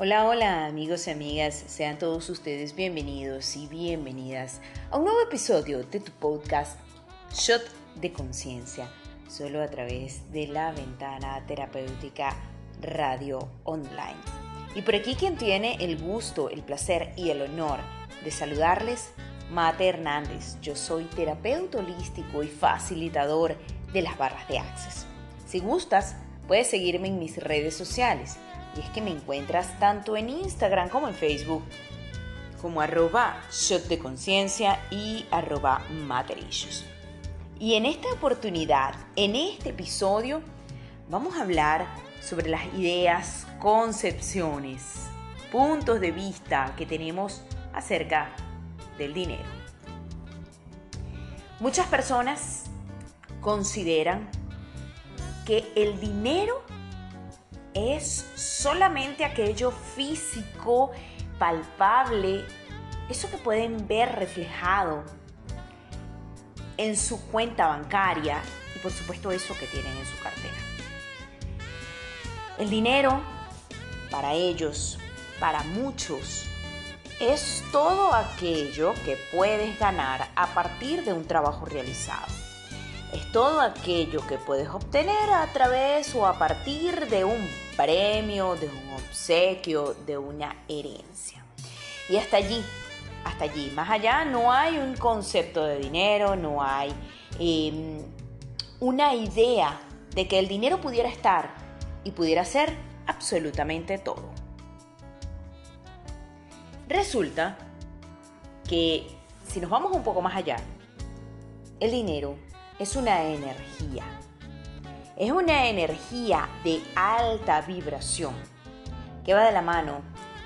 Hola, hola amigos y amigas, sean todos ustedes bienvenidos y bienvenidas a un nuevo episodio de tu podcast Shot de Conciencia, solo a través de la ventana terapéutica Radio Online. Y por aquí quien tiene el gusto, el placer y el honor de saludarles, Mate Hernández. Yo soy terapeuta holístico y facilitador de las barras de Access. Si gustas, puedes seguirme en mis redes sociales y es que me encuentras tanto en Instagram como en Facebook como arroba shot de conciencia y arroba materials. Y en esta oportunidad, en este episodio, vamos a hablar sobre las ideas, concepciones, puntos de vista que tenemos acerca del dinero. Muchas personas consideran que el dinero es solamente aquello físico, palpable, eso que pueden ver reflejado en su cuenta bancaria y por supuesto eso que tienen en su cartera. El dinero, para ellos, para muchos, es todo aquello que puedes ganar a partir de un trabajo realizado es todo aquello que puedes obtener a través o a partir de un premio, de un obsequio, de una herencia. Y hasta allí, hasta allí, más allá no hay un concepto de dinero, no hay em, una idea de que el dinero pudiera estar y pudiera ser absolutamente todo. Resulta que si nos vamos un poco más allá, el dinero es una energía. Es una energía de alta vibración que va de la mano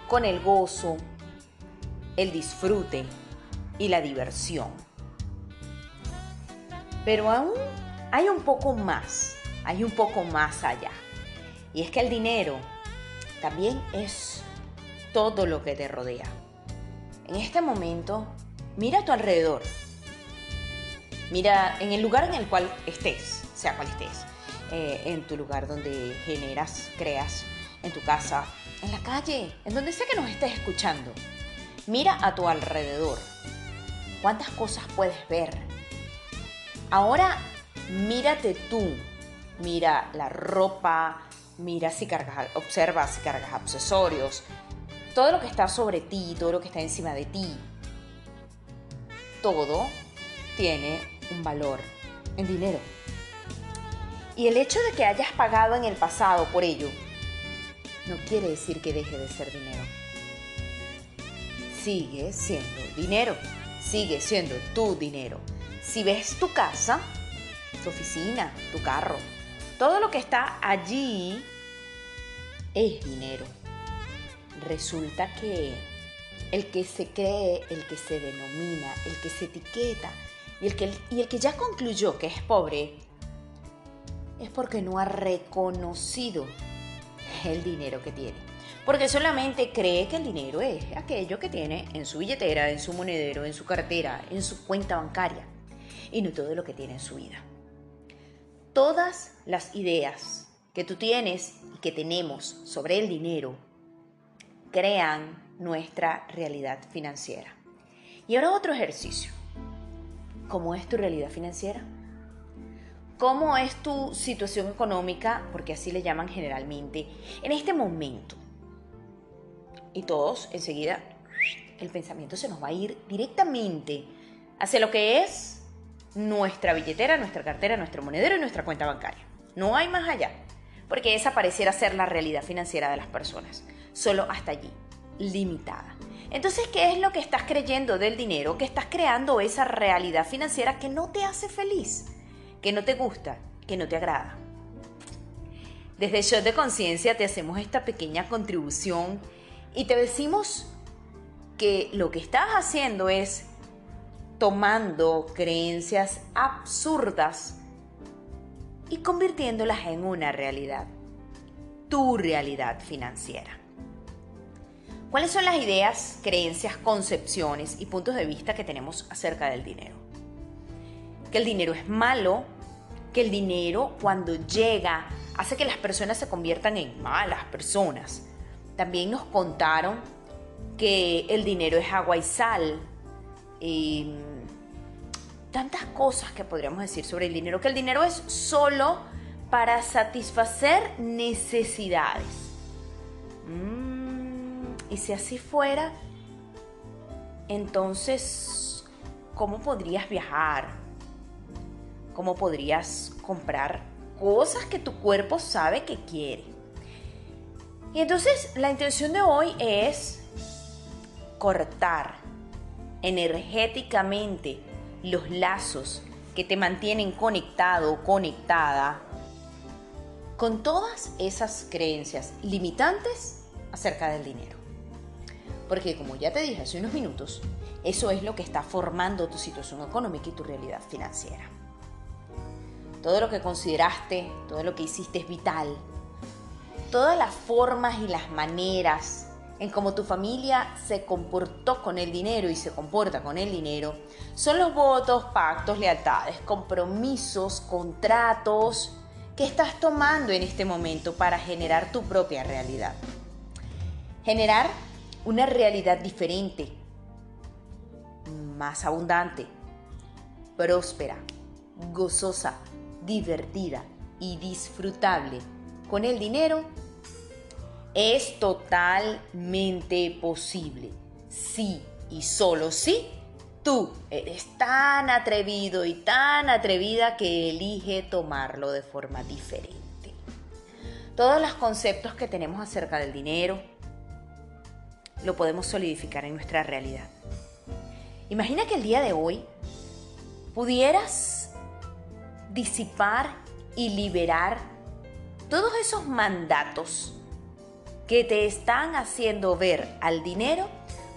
con el gozo, el disfrute y la diversión. Pero aún hay un poco más, hay un poco más allá. Y es que el dinero también es todo lo que te rodea. En este momento, mira a tu alrededor Mira, en el lugar en el cual estés, sea cual estés, eh, en tu lugar donde generas, creas, en tu casa, en la calle, en donde sea que nos estés escuchando, mira a tu alrededor. ¿Cuántas cosas puedes ver? Ahora mírate tú. Mira la ropa, mira si cargas, observa si cargas accesorios, todo lo que está sobre ti, todo lo que está encima de ti. Todo tiene un valor en dinero. Y el hecho de que hayas pagado en el pasado por ello no quiere decir que deje de ser dinero. Sigue siendo dinero, sigue siendo tu dinero. Si ves tu casa, tu oficina, tu carro, todo lo que está allí es dinero. Resulta que el que se cree, el que se denomina, el que se etiqueta, y el, que, ya concluyó que es pobre es porque no ha reconocido el dinero que tiene. Porque solamente cree que el dinero es aquello que tiene en su billetera, en su monedero, en su cartera, en su cuenta bancaria. Y no todo lo que tiene en su vida. Todas las ideas que tú tienes y que tenemos sobre el dinero crean nuestra realidad financiera. Y ahora otro ejercicio. ¿Cómo es tu realidad financiera? ¿Cómo es tu situación económica? Porque así le llaman generalmente en este momento. Y todos enseguida el pensamiento se nos va a ir directamente hacia lo que es nuestra billetera, nuestra cartera, nuestro monedero y nuestra cuenta bancaria. No hay más allá, porque esa pareciera ser la realidad financiera de las personas, solo hasta allí, limitada. Entonces, ¿qué es lo que estás creyendo del dinero? Que estás creando esa realidad financiera que no te hace feliz, que no te gusta, que no te agrada. Desde Shot de Conciencia te hacemos esta pequeña contribución y te decimos que lo que estás haciendo es tomando creencias absurdas y convirtiéndolas en una realidad, tu realidad financiera. ¿Cuáles son las ideas, creencias, concepciones y puntos de vista que tenemos acerca del dinero? Que el dinero es malo, que el dinero cuando llega hace que las personas se conviertan en malas personas. También nos contaron que el dinero es agua y sal. Y tantas cosas que podríamos decir sobre el dinero, que el dinero es solo para satisfacer necesidades. Y si así fuera, entonces, ¿cómo podrías viajar? ¿Cómo podrías comprar cosas que tu cuerpo sabe que quiere? Y entonces la intención de hoy es cortar energéticamente los lazos que te mantienen conectado o conectada con todas esas creencias limitantes acerca del dinero. Porque como ya te dije hace unos minutos, eso es lo que está formando tu situación económica y tu realidad financiera. Todo lo que consideraste, todo lo que hiciste es vital. Todas las formas y las maneras en cómo tu familia se comportó con el dinero y se comporta con el dinero, son los votos, pactos, lealtades, compromisos, contratos que estás tomando en este momento para generar tu propia realidad. Generar una realidad diferente, más abundante, próspera, gozosa, divertida y disfrutable con el dinero es totalmente posible. Sí y solo sí, tú eres tan atrevido y tan atrevida que elige tomarlo de forma diferente. Todos los conceptos que tenemos acerca del dinero lo podemos solidificar en nuestra realidad. Imagina que el día de hoy pudieras disipar y liberar todos esos mandatos que te están haciendo ver al dinero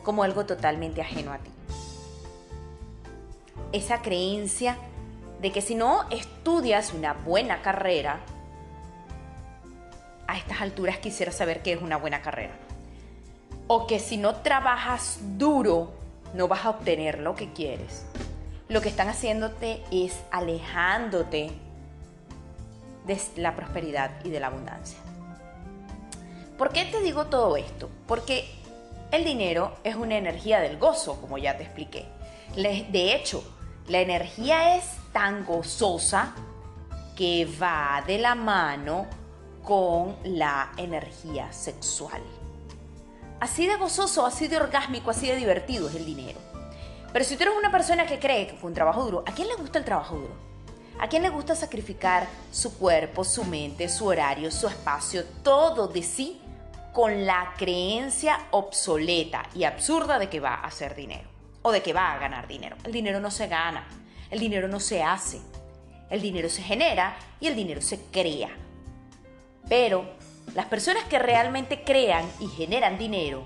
como algo totalmente ajeno a ti. Esa creencia de que si no estudias una buena carrera, a estas alturas quisiera saber qué es una buena carrera. O que si no trabajas duro, no vas a obtener lo que quieres. Lo que están haciéndote es alejándote de la prosperidad y de la abundancia. ¿Por qué te digo todo esto? Porque el dinero es una energía del gozo, como ya te expliqué. De hecho, la energía es tan gozosa que va de la mano con la energía sexual. Así de gozoso, así de orgásmico, así de divertido es el dinero. Pero si tú eres una persona que cree que con trabajo duro, ¿a quién le gusta el trabajo duro? ¿A quién le gusta sacrificar su cuerpo, su mente, su horario, su espacio, todo de sí con la creencia obsoleta y absurda de que va a hacer dinero o de que va a ganar dinero. El dinero no se gana, el dinero no se hace, el dinero se genera y el dinero se crea. Pero las personas que realmente crean y generan dinero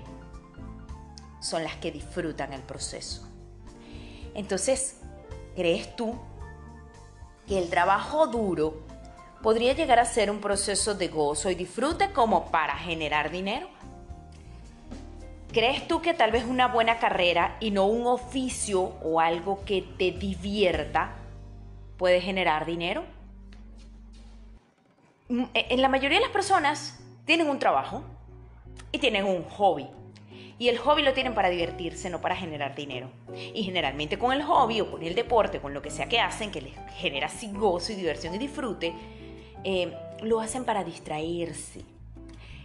son las que disfrutan el proceso. Entonces, ¿crees tú que el trabajo duro podría llegar a ser un proceso de gozo y disfrute como para generar dinero? ¿Crees tú que tal vez una buena carrera y no un oficio o algo que te divierta puede generar dinero? Mm, e, en la mayoría de las personas tienen un trabajo y tienen un hobby. Y el hobby lo tienen para divertirse, no para generar dinero. Y generalmente con el hobby o con el deporte, con lo que sea que hacen, que les genera así gozo y diversión y disfrute, eh, lo hacen para distraerse.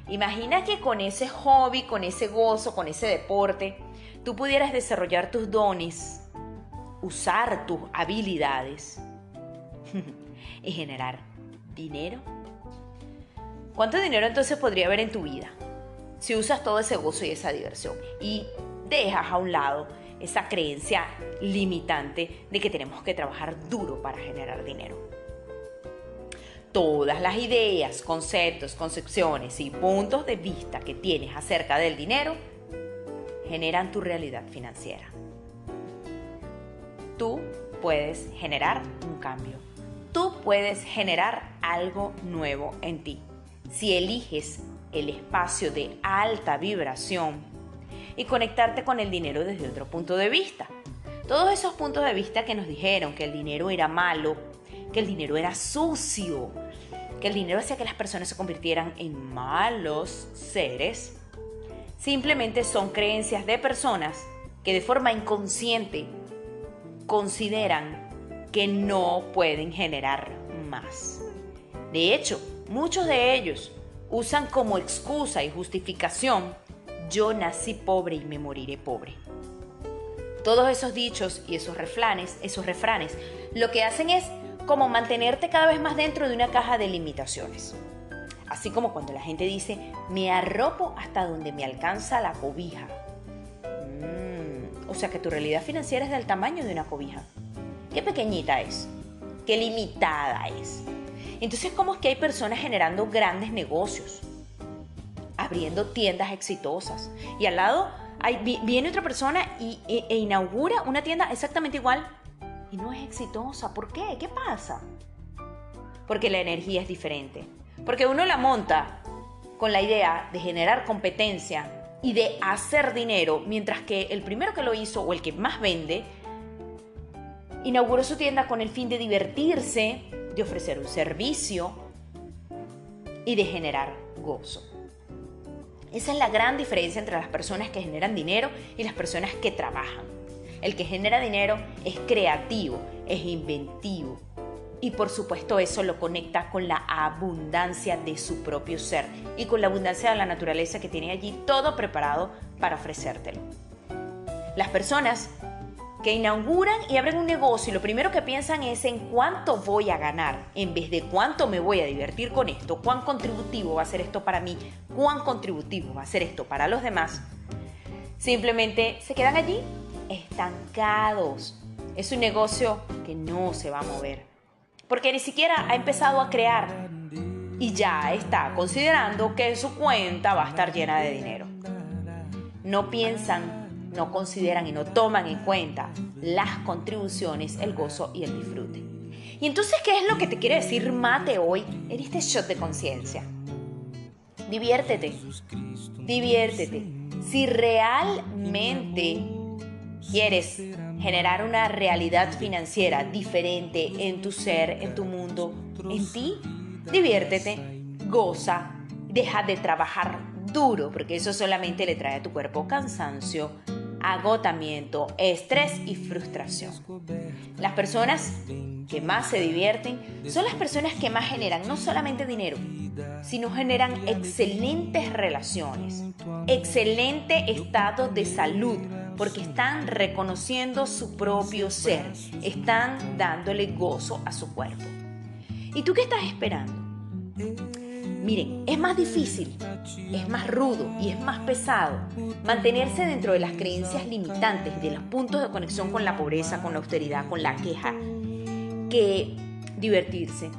Imagina que con ese hobby, con ese gozo, con ese deporte, tú pudieras desarrollar tus dones, usar tus habilidades y generar dinero. ¿Cuánto dinero entonces podría haber en tu vida si usas todo ese gozo y esa diversión y dejas a un lado esa creencia limitante de que tenemos que trabajar duro para generar dinero? todas las ideas, conceptos, concepciones y puntos de vista que tienes acerca del dinero generan tu realidad financiera. Tú puedes generar un cambio. Tú puedes generar algo nuevo en ti. Si eliges el espacio de alta vibración y conectarte con el dinero desde otro punto de vista. Todos esos puntos de vista que nos dijeron que el dinero era malo, que el dinero era sucio, que el dinero hacía que las personas se convirtieran en malos seres, Simplemente son creencias de personas que de forma inconsciente consideran que no pueden generar más. De hecho, muchos de ellos usan como excusa y justificación yo nací pobre y me moriré pobre. Todos esos dichos y esos refranes, esos refranes, lo que hacen es como mantenerte cada vez más dentro de una caja de limitaciones. Así como cuando la gente dice, me arropo hasta donde me alcanza la cobija. Mm, o sea que tu realidad financiera es del tamaño de una cobija. Qué pequeñita es, qué limitada es. Entonces, ¿cómo es que hay personas generando grandes negocios? Abriendo tiendas exitosas. Y al lado viene otra persona y, e, e inaugura una tienda exactamente igual y no es exitosa. ¿Por qué? ¿Qué pasa? Porque la energía es diferente. Porque uno la monta con la idea de generar competencia y de hacer dinero, mientras que el primero que lo hizo o el que más vende, inauguró su tienda con el fin de divertirse, de ofrecer un servicio y de generar gozo. Esa es la gran diferencia entre las personas que generan dinero y las personas que trabajan. El que genera dinero es creativo, es inventivo, y por supuesto eso lo conecta con la abundancia de su propio ser y con la abundancia de la naturaleza que tiene allí todo preparado para ofrecértelo. Las personas que inauguran y abren un negocio y lo primero que piensan es en cuánto voy a ganar, en vez de cuánto me voy a divertir con esto, cuán contributivo va a ser esto para mí, cuán contributivo va a ser esto para los demás, simplemente se quedan allí estancados. Es un negocio que no se va a mover porque ni siquiera ha empezado a crear y ya está considerando que su cuenta va a estar llena de dinero. No piensan, no consideran y no toman en cuenta las contribuciones, el gozo y el disfrute. Y entonces, ¿qué es lo que te quiere decir Mate hoy en este shot de conciencia? Diviértete, diviértete. Si realmente quieres generar una realidad financiera diferente en tu ser, en tu mundo, en ti, diviértete, goza, deja de trabajar duro, porque eso solamente le trae a tu cuerpo cansancio, agotamiento, estrés y frustración. Las personas que más se divierten son las personas que más generan no solamente dinero, sino generan excelentes relaciones, excelente estado de salud, porque están reconociendo su propio ser, están dándole gozo a su cuerpo. ¿Y tú qué estás esperando? Miren, es más difícil, es más rudo y es más pesado mantenerse dentro de las creencias limitantes, de los puntos de conexión con la pobreza, con la austeridad, con la queja, que divertirse,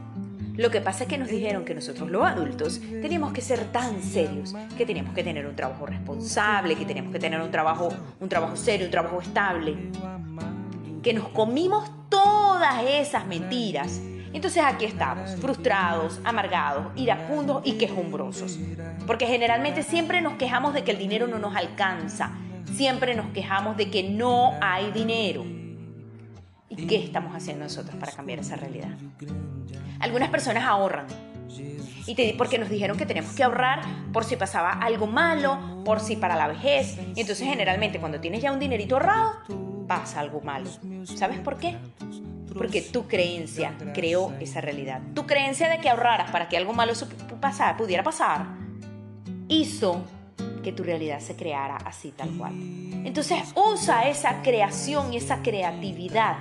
lo que pasa es que nos dijeron que nosotros los adultos teníamos que ser tan serios, que teníamos que tener un trabajo responsable, que teníamos que tener un trabajo, un trabajo serio, un trabajo estable. Que nos comimos todas esas mentiras. Entonces aquí estamos, frustrados, amargados, iracundos y quejumbrosos. Porque generalmente siempre nos quejamos de que el dinero no nos alcanza. Siempre nos quejamos de que no hay dinero. ¿Y qué estamos haciendo nosotros para cambiar esa realidad? Algunas personas ahorran. Y te, porque nos dijeron que tenemos que ahorrar por si pasaba algo malo, por si para la vejez. Y entonces generalmente cuando tienes ya un dinerito ahorrado, pasa algo malo. ¿Sabes por qué? Porque tu creencia creó esa realidad. Tu creencia de que ahorraras para que algo malo pudiera pasar, hizo que tu realidad se creara así tal cual. Entonces usa esa creación y esa creatividad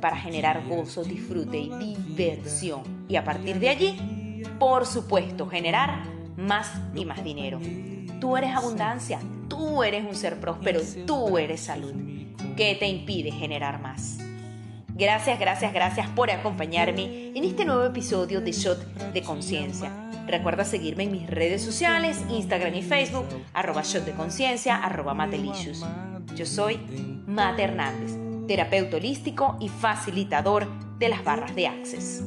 para generar gozo, disfrute y diversión. Y a partir de allí, por supuesto, generar más y más dinero. Tú eres abundancia, tú eres un ser próspero, tú eres salud. ¿Qué te impide generar más? Gracias, gracias, gracias por acompañarme en este nuevo episodio de Shot de Conciencia. Recuerda seguirme en mis redes sociales, Instagram y Facebook, arroba Shot de Conciencia, arroba Matelicious. Yo soy Mate Hernández terapeuta holístico y facilitador de las barras de Access.